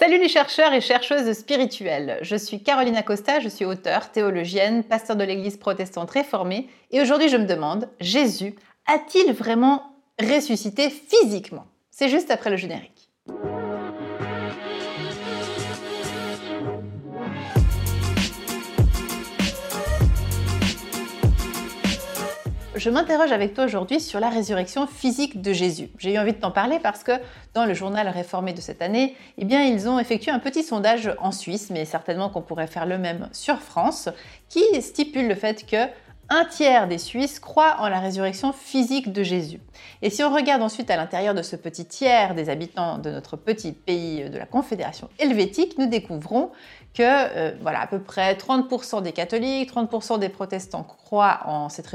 Salut les chercheurs et chercheuses spirituelles. Je suis Caroline Acosta, je suis auteure, théologienne, pasteur de l'Église protestante réformée et aujourd'hui je me demande, Jésus a-t-il vraiment ressuscité physiquement? C'est juste après le générique. Je m'interroge avec toi aujourd'hui sur la résurrection physique de Jésus. J'ai eu envie de t'en parler parce que dans le journal réformé de cette année, eh ils ont effectué un petit sondage en Suisse, mais certainement qu'on pourrait faire le même sur France, qui stipule le fait que un tiers des Suisses croient en la résurrection physique de Jésus. Et si on regarde ensuite à l'intérieur de ce petit tiers des habitants de notre petit pays de la Confédération helvétique, nous découvrons que euh, voilà, à peu près 30% des catholiques, 30% des protestants croient en cette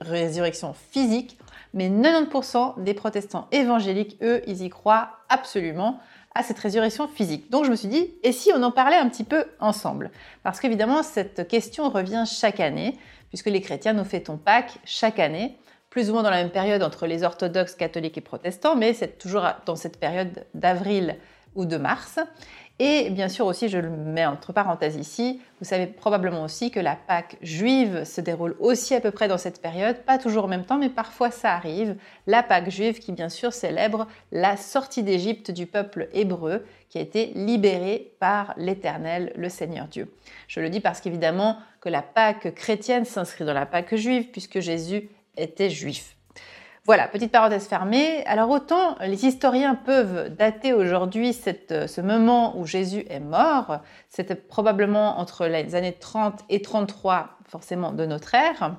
résurrection physique, mais 90% des protestants évangéliques, eux, ils y croient absolument à cette résurrection physique. Donc je me suis dit, et si on en parlait un petit peu ensemble? Parce qu'évidemment, cette question revient chaque année puisque les chrétiens, nous fêtons Pâques chaque année, plus ou moins dans la même période entre les orthodoxes, catholiques et protestants, mais c'est toujours dans cette période d'avril ou de mars. Et bien sûr aussi, je le mets entre parenthèses ici, vous savez probablement aussi que la Pâque juive se déroule aussi à peu près dans cette période, pas toujours au même temps, mais parfois ça arrive. La Pâque juive qui bien sûr célèbre la sortie d'Égypte du peuple hébreu qui a été libéré par l'Éternel, le Seigneur Dieu. Je le dis parce qu'évidemment que la Pâque chrétienne s'inscrit dans la Pâque juive puisque Jésus était juif. Voilà, petite parenthèse fermée. Alors autant les historiens peuvent dater aujourd'hui ce moment où Jésus est mort, c'était probablement entre les années 30 et 33 forcément de notre ère.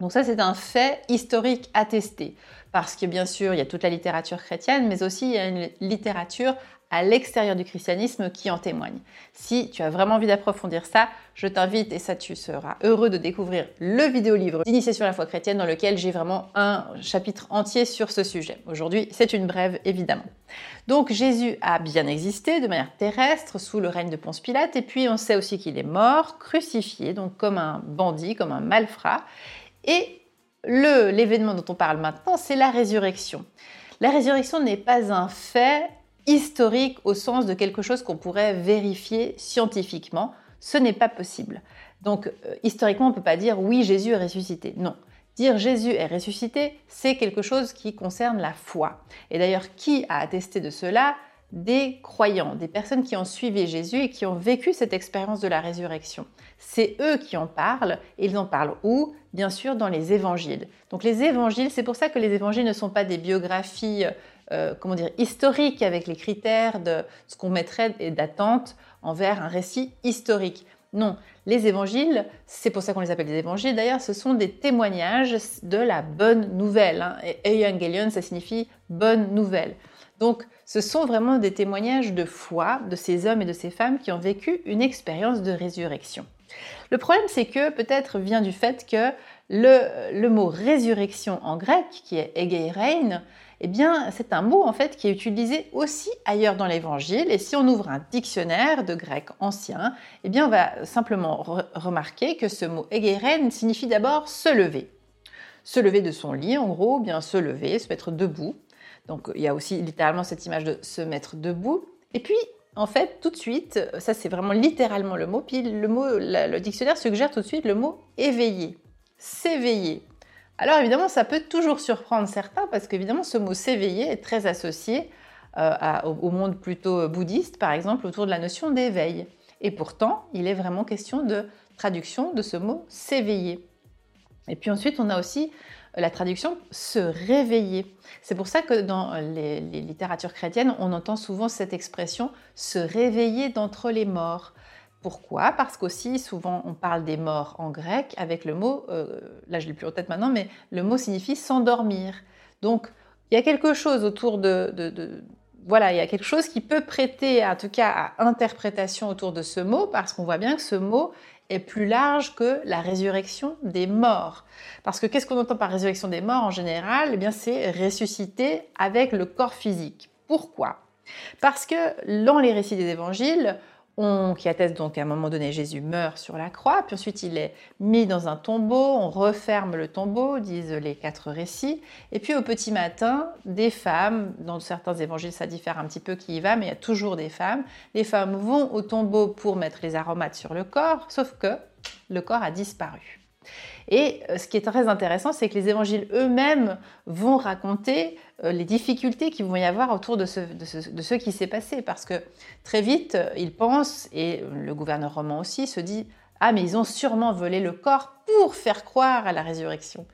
Donc ça c'est un fait historique attesté, parce que bien sûr il y a toute la littérature chrétienne, mais aussi il y a une littérature à l'extérieur du christianisme qui en témoigne. Si tu as vraiment envie d'approfondir ça, je t'invite, et ça tu seras heureux de découvrir le vidéo-livre d'initiation à la foi chrétienne dans lequel j'ai vraiment un chapitre entier sur ce sujet. Aujourd'hui, c'est une brève évidemment. Donc Jésus a bien existé de manière terrestre sous le règne de Ponce Pilate, et puis on sait aussi qu'il est mort, crucifié, donc comme un bandit, comme un malfrat. Et l'événement dont on parle maintenant, c'est la résurrection. La résurrection n'est pas un fait historique au sens de quelque chose qu'on pourrait vérifier scientifiquement. Ce n'est pas possible. Donc, euh, historiquement, on ne peut pas dire oui, Jésus est ressuscité. Non. Dire Jésus est ressuscité, c'est quelque chose qui concerne la foi. Et d'ailleurs, qui a attesté de cela? Des croyants, des personnes qui ont suivi Jésus et qui ont vécu cette expérience de la résurrection. C'est eux qui en parlent, et ils en parlent où? Bien sûr, dans les évangiles. Donc les évangiles, c'est pour ça que les évangiles ne sont pas des biographies euh, comment dire, historique avec les critères de ce qu'on mettrait d'attente envers un récit historique. Non, les évangiles, c'est pour ça qu'on les appelle des évangiles d'ailleurs, ce sont des témoignages de la bonne nouvelle. Hein. Et Evangelion, ça signifie bonne nouvelle. Donc, ce sont vraiment des témoignages de foi de ces hommes et de ces femmes qui ont vécu une expérience de résurrection. Le problème, c'est que peut-être vient du fait que le, mot résurrection en grec, qui est egeirein, eh bien, c'est un mot en fait qui est utilisé aussi ailleurs dans l'Évangile. Et si on ouvre un dictionnaire de grec ancien, eh bien, on va simplement remarquer que ce mot egeiren signifie d'abord se lever. Se lever de son lit, en gros, bien se lever, se mettre debout. Donc, il y a aussi littéralement cette image de se mettre debout. Et puis, en fait, tout de suite, ça c'est vraiment littéralement le mot, puis le, mot, le dictionnaire suggère tout de suite le mot éveiller, s'éveiller. Alors évidemment, ça peut toujours surprendre certains parce qu'évidemment, ce mot s'éveiller est très associé euh, au monde plutôt bouddhiste, par exemple, autour de la notion d'éveil. Et pourtant, il est vraiment question de traduction de ce mot s'éveiller. Et puis ensuite, on a aussi la traduction se réveiller. C'est pour ça que dans les, littératures chrétiennes, on entend souvent cette expression se réveiller d'entre les morts. Pourquoi? Parce qu'aussi, souvent, on parle des morts en grec avec le mot, euh, là je l'ai plus en tête maintenant, mais le mot signifie s'endormir. Donc, il y a quelque chose autour de, Voilà, il y a quelque chose qui peut prêter, en tout cas, à interprétation autour de ce mot, parce qu'on voit bien que ce mot est plus large que la résurrection des morts. Parce que qu'est-ce qu'on entend par résurrection des morts en général? Eh bien, c'est ressusciter avec le corps physique. Pourquoi? Parce que dans les récits des évangiles, qui atteste donc qu'à un moment donné, Jésus meurt sur la croix, puis ensuite il est mis dans un tombeau, on referme le tombeau, disent les quatre récits, et puis au petit matin, des femmes, dans certains évangiles ça diffère un petit peu qui y va, mais il y a toujours des femmes, les femmes vont au tombeau pour mettre les aromates sur le corps, sauf que le corps a disparu. Et euh, ce qui est très intéressant, c'est que les évangiles eux-mêmes vont raconter euh, les difficultés qu'il vont y avoir autour de ce, qui s'est passé. Parce que très vite, euh, ils pensent, et le gouverneur romain aussi se dit, ah mais ils ont sûrement volé le corps pour faire croire à la résurrection.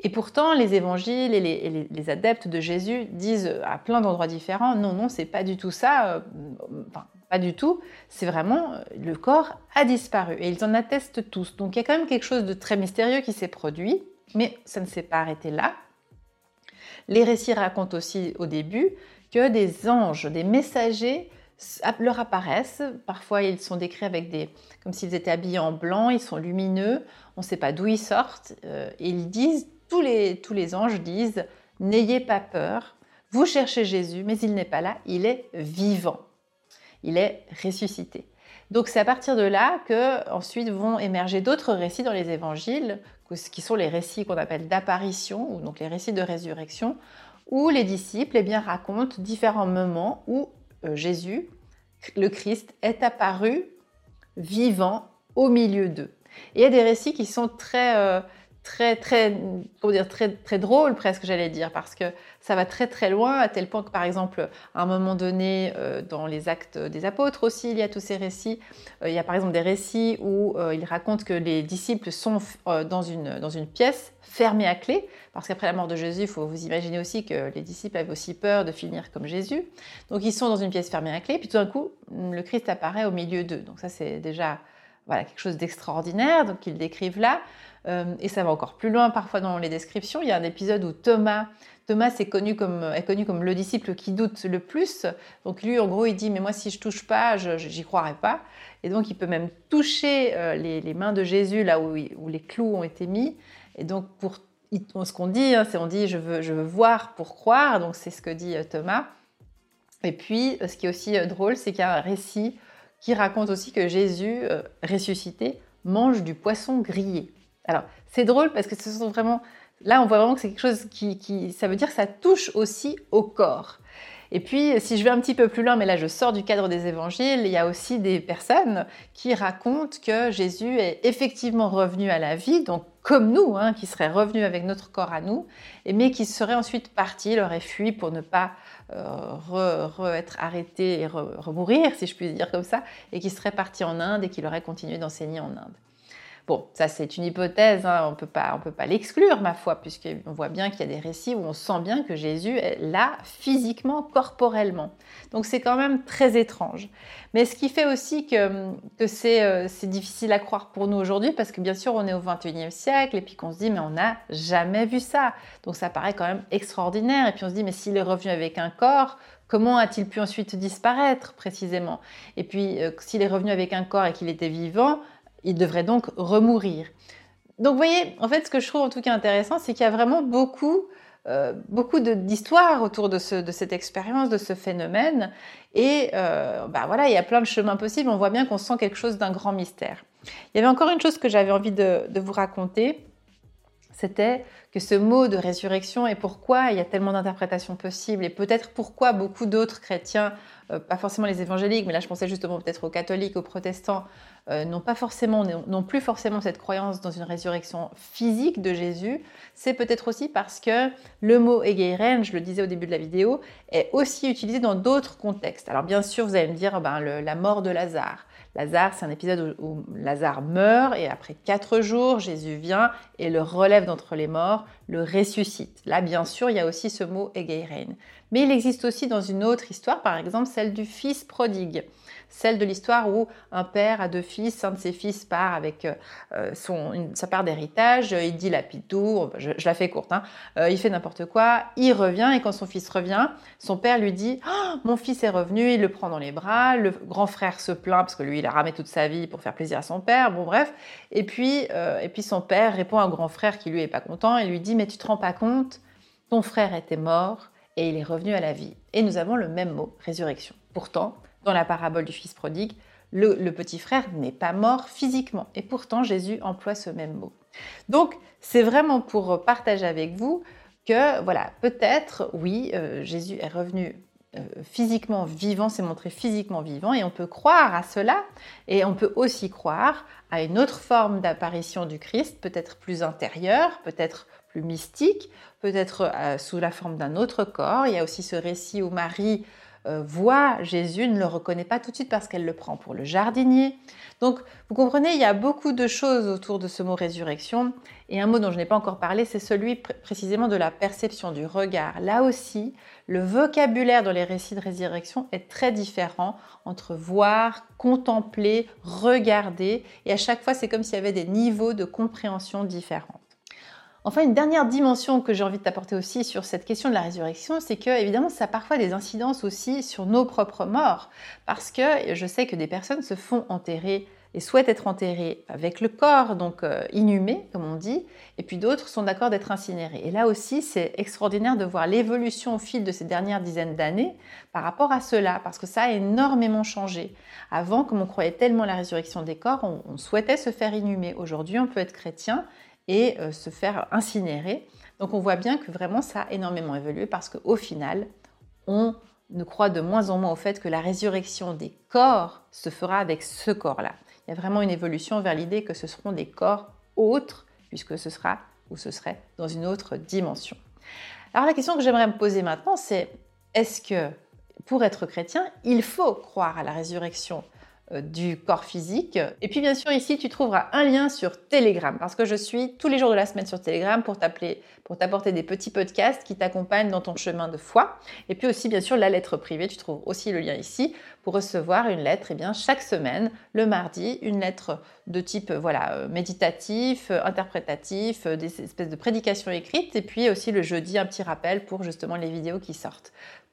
Et pourtant, les évangiles et les, adeptes de Jésus disent à plein d'endroits différents, non, non, c'est pas du tout ça. Du tout. C'est vraiment le corps a disparu et ils en attestent tous. Donc il y a quand même quelque chose de très mystérieux qui s'est produit, mais ça ne s'est pas arrêté là. Les récits racontent aussi au début que des anges, des messagers leur apparaissent. Parfois, ils sont décrits avec des, comme s'ils étaient habillés en blanc, ils sont lumineux, on ne sait pas d'où ils sortent. Euh, et ils disent, tous les, tous les anges disent, n'ayez pas peur, vous cherchez Jésus, mais il n'est pas là, il est vivant il est ressuscité. Donc c'est à partir de là que ensuite vont émerger d'autres récits dans les évangiles, qui sont les récits qu'on appelle d'apparition, ou donc les récits de résurrection, où les disciples eh bien, racontent différents moments où euh, Jésus, le Christ, est apparu vivant au milieu d'eux. Il y a des récits qui sont très, euh, très, très, comment dire, très, très drôle presque, j'allais dire, parce que ça va très très loin, à tel point que par exemple, à un moment donné, euh, dans les actes des apôtres aussi, il y a tous ces récits. Euh, il y a par exemple des récits où euh, il raconte que les disciples sont dans, une, dans une pièce fermée à clé, parce qu'après la mort de Jésus, il faut vous imaginer aussi que les disciples avaient aussi peur de finir comme Jésus. Donc ils sont dans une pièce fermée à clé, puis tout d'un coup, le Christ apparaît au milieu d'eux. Donc ça, c'est déjà voilà, quelque chose d'extraordinaire, donc qu'ils décrivent là. Euh, et ça va encore plus loin parfois dans les descriptions. Il y a un épisode où Thomas, Thomas est connu comme, est connu comme le disciple qui doute le plus. Donc lui, en gros, il dit, mais moi, si je touche pas, je j'y croirai pas. Et donc, il peut même toucher euh, les, mains de Jésus là où, où, les clous ont été mis. Et donc, pour ce qu'on dit, hein, c'est on dit, je veux, je veux voir pour croire. Donc, c'est ce que dit euh, Thomas. Et puis, ce qui est aussi drôle, c'est qu'il y a un récit qui raconte aussi que Jésus, ressuscité, mange du poisson grillé. Alors, c'est drôle parce que ce sont vraiment. Là, on voit vraiment que c'est quelque chose qui, Ça veut dire que ça touche aussi au corps. Et puis, si je vais un petit peu plus loin, mais là je sors du cadre des évangiles, il y a aussi des personnes qui racontent que Jésus est effectivement revenu à la vie, donc comme nous, hein, qui serait revenu avec notre corps à nous, mais qui serait ensuite parti, il aurait fui pour ne pas euh, être arrêté et remourir, si je puis dire comme ça, et qui serait parti en Inde et qu'il aurait continué d'enseigner en Inde. Bon, ça c'est une hypothèse, hein, on ne peut pas, l'exclure, ma foi, puisqu'on voit bien qu'il y a des récits où on sent bien que Jésus est là physiquement, corporellement. Donc c'est quand même très étrange. Mais ce qui fait aussi que, que euh, c'est difficile à croire pour nous aujourd'hui, parce que bien sûr on est au 21e siècle, et puis qu'on se dit mais on n'a jamais vu ça. Donc ça paraît quand même extraordinaire, et puis on se dit mais s'il est revenu avec un corps, Comment a-t-il pu ensuite disparaître précisément? Et puis, euh, s'il est revenu avec un corps et qu'il était vivant, il devrait donc remourir. Donc vous voyez, en fait, ce que je trouve en tout cas intéressant, c'est qu'il y a vraiment beaucoup, euh, beaucoup d'histoires autour de, ce, de, cette expérience, de ce phénomène. Et euh, bah voilà, il y a plein de chemins possibles. On voit bien qu'on sent quelque chose d'un grand mystère. Il y avait encore une chose que j'avais envie de, de vous raconter c'était que ce mot de résurrection et pourquoi il y a tellement d'interprétations possibles et peut-être pourquoi beaucoup d'autres chrétiens, euh, pas forcément les évangéliques, mais là je pensais justement peut-être aux catholiques, aux protestants, euh, n'ont pas forcément, n'ont plus forcément cette croyance dans une résurrection physique de Jésus, c'est peut-être aussi parce que le mot Egeiren, je le disais au début de la vidéo, est aussi utilisé dans d'autres contextes. Alors bien sûr, vous allez me dire ben, la mort de Lazare. Lazare, c'est un épisode où, Lazare meurt et après quatre jours, Jésus vient et le relève d'entre les morts, le ressuscite. Là, bien sûr, il y a aussi ce mot Egeirein. Mais il existe aussi dans une autre histoire, par exemple celle du fils prodigue celle de l'histoire où un père a deux fils, un de ses fils part avec euh, son, sa part d'héritage, il dit la tout, je, la fais courte, hein. euh, il fait n'importe quoi, il revient et quand son fils revient, son père lui dit oh, Mon fils est revenu, il le prend dans les bras, le grand frère se plaint parce que lui il a ramé toute sa vie pour faire plaisir à son père, bon bref, et puis, euh, et puis son père répond à un grand frère qui lui est pas content et lui dit Mais tu te rends pas compte, ton frère était mort et il est revenu à la vie. Et nous avons le même mot, résurrection. Pourtant, dans la parabole du fils prodigue, le, petit frère n'est pas mort physiquement. Et pourtant, Jésus emploie ce même mot. Donc, c'est vraiment pour partager avec vous que, voilà, peut-être, oui, euh, Jésus est revenu euh, physiquement vivant, s'est montré physiquement vivant, et on peut croire à cela, et on peut aussi croire à une autre forme d'apparition du Christ, peut-être plus intérieure, peut-être mystique, peut-être euh, sous la forme d'un autre corps. Il y a aussi ce récit où Marie euh, voit Jésus, ne le reconnaît pas tout de suite parce qu'elle le prend pour le jardinier. Donc, vous comprenez, il y a beaucoup de choses autour de ce mot résurrection. Et un mot dont je n'ai pas encore parlé, c'est celui précisément de la perception, du regard. Là aussi, le vocabulaire dans les récits de résurrection est très différent entre voir, contempler, regarder. Et à chaque fois, c'est comme s'il y avait des niveaux de compréhension différents. Enfin, une dernière dimension que j'ai envie de t'apporter aussi sur cette question de la résurrection, c'est que évidemment, ça a parfois des incidences aussi sur nos propres morts, parce que je sais que des personnes se font enterrer et souhaitent être enterrées avec le corps, donc euh, inhumé, comme on dit, et puis d'autres sont d'accord d'être incinérées. Et là aussi, c'est extraordinaire de voir l'évolution au fil de ces dernières dizaines d'années par rapport à cela, parce que ça a énormément changé. Avant, comme on croyait tellement la résurrection des corps, on souhaitait se faire inhumer. Aujourd'hui, on peut être chrétien et euh, se faire incinérer. Donc on voit bien que vraiment ça a énormément évolué parce qu'au final, on ne croit de moins en moins au fait que la résurrection des corps se fera avec ce corps-là. Il y a vraiment une évolution vers l'idée que ce seront des corps autres, puisque ce sera ou ce serait dans une autre dimension. Alors la question que j'aimerais me poser maintenant, c'est est-ce que pour être chrétien, il faut croire à la résurrection du corps physique. Et puis bien sûr ici tu trouveras un lien sur Telegram parce que je suis tous les jours de la semaine sur Telegram pour t'appeler, pour t'apporter des petits podcasts qui t'accompagnent dans ton chemin de foi. Et puis aussi bien sûr la lettre privée, tu trouves aussi le lien ici pour recevoir une lettre et eh bien chaque semaine le mardi une lettre de type voilà euh, méditatif, euh, interprétatif, des espèces de prédications écrites et puis aussi le jeudi un petit rappel pour justement les vidéos qui sortent